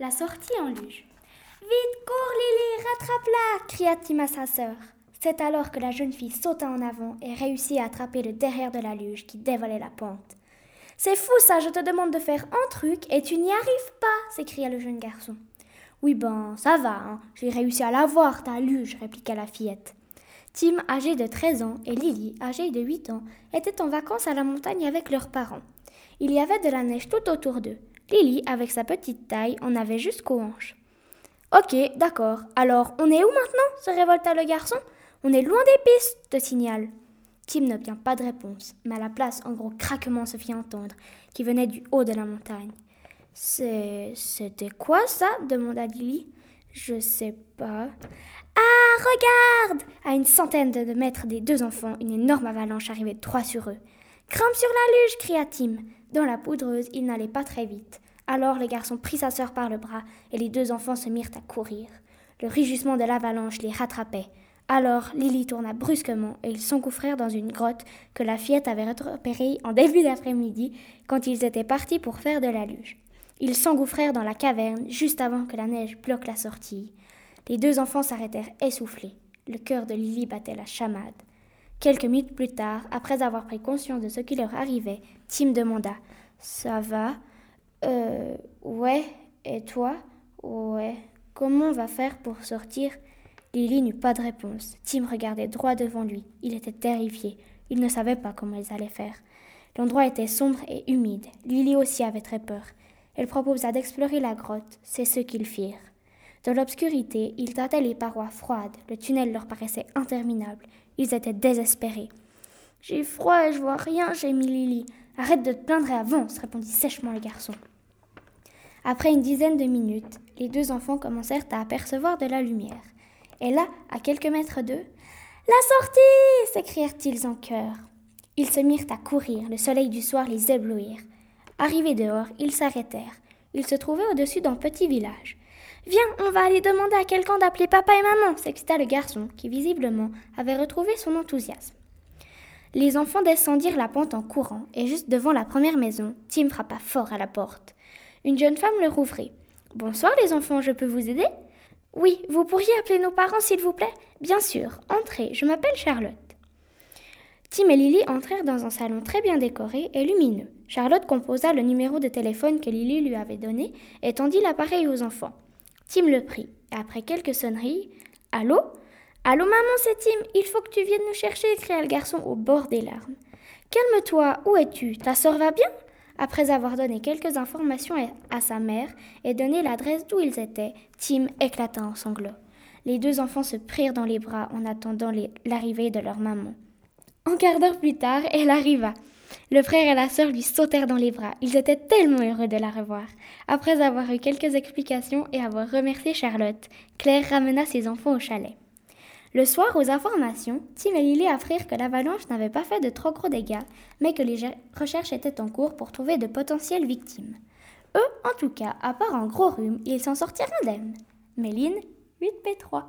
La sortie en luge. Vite, cours, Lily, rattrape-la cria Tim à sa sœur. C'est alors que la jeune fille sauta en avant et réussit à attraper le derrière de la luge qui dévalait la pente. C'est fou ça, je te demande de faire un truc et tu n'y arrives pas s'écria le jeune garçon. Oui ben, ça va, hein. j'ai réussi à l'avoir, ta luge, répliqua la fillette. Tim, âgé de 13 ans, et Lily, âgée de 8 ans, étaient en vacances à la montagne avec leurs parents. Il y avait de la neige tout autour d'eux. Lily, avec sa petite taille, en avait jusqu'aux hanches. Ok, d'accord. Alors, on est où maintenant se révolta le garçon? On est loin des pistes, te signale. Tim n'obtient pas de réponse, mais à la place, un gros craquement se fit entendre, qui venait du haut de la montagne. C'est. C'était quoi ça? demanda Lily. Je sais pas. Ah, regarde À une centaine de mètres des deux enfants, une énorme avalanche arrivait droit sur eux. Grimpe sur la luge cria Tim. Dans la poudreuse, il n'allait pas très vite. Alors le garçon prit sa sœur par le bras et les deux enfants se mirent à courir. Le rugissement de l'avalanche les rattrapait. Alors Lily tourna brusquement et ils s'engouffrèrent dans une grotte que la fillette avait repérée en début d'après-midi quand ils étaient partis pour faire de la luge. Ils s'engouffrèrent dans la caverne juste avant que la neige bloque la sortie. Les deux enfants s'arrêtèrent essoufflés. Le cœur de Lily battait la chamade. Quelques minutes plus tard, après avoir pris conscience de ce qui leur arrivait, Tim demanda Ça va euh, ouais. Et toi? Ouais. Comment on va faire pour sortir? Lily n'eut pas de réponse. Tim regardait droit devant lui. Il était terrifié. Il ne savait pas comment ils allaient faire. L'endroit était sombre et humide. Lily aussi avait très peur. Elle proposa d'explorer la grotte. C'est ce qu'ils firent. Dans l'obscurité, ils tâtaient les parois froides. Le tunnel leur paraissait interminable. Ils étaient désespérés. J'ai froid et je vois rien, gémit Lily. Arrête de te plaindre et avance, répondit sèchement le garçon. Après une dizaine de minutes, les deux enfants commencèrent à apercevoir de la lumière. Et là, à quelques mètres d'eux, La sortie s'écrièrent-ils en chœur. Ils se mirent à courir, le soleil du soir les éblouir. Arrivés dehors, ils s'arrêtèrent. Ils se trouvaient au-dessus d'un petit village. Viens, on va aller demander à quelqu'un d'appeler papa et maman, s'excita le garçon, qui visiblement avait retrouvé son enthousiasme. Les enfants descendirent la pente en courant, et juste devant la première maison, Tim frappa fort à la porte. Une jeune femme le rouvrit. Bonsoir les enfants, je peux vous aider? Oui, vous pourriez appeler nos parents s'il vous plaît Bien sûr, entrez, je m'appelle Charlotte. Tim et Lily entrèrent dans un salon très bien décoré et lumineux. Charlotte composa le numéro de téléphone que Lily lui avait donné et tendit l'appareil aux enfants. Tim le prit, après quelques sonneries, Allô? Allô maman, c'est Tim, il faut que tu viennes nous chercher, cria le garçon au bord des larmes. Calme-toi, où es-tu? Ta sœur va bien? Après avoir donné quelques informations à sa mère et donné l'adresse d'où ils étaient, Tim éclata en sanglots. Les deux enfants se prirent dans les bras en attendant l'arrivée de leur maman. Un quart d'heure plus tard, elle arriva. Le frère et la sœur lui sautèrent dans les bras. Ils étaient tellement heureux de la revoir. Après avoir eu quelques explications et avoir remercié Charlotte, Claire ramena ses enfants au chalet. Le soir, aux informations, Tim et Lily apprirent que l'avalanche n'avait pas fait de trop gros dégâts, mais que les recherches étaient en cours pour trouver de potentielles victimes. Eux, en tout cas, à part un gros rhume, ils s'en sortirent indemnes. Méline, 8P3.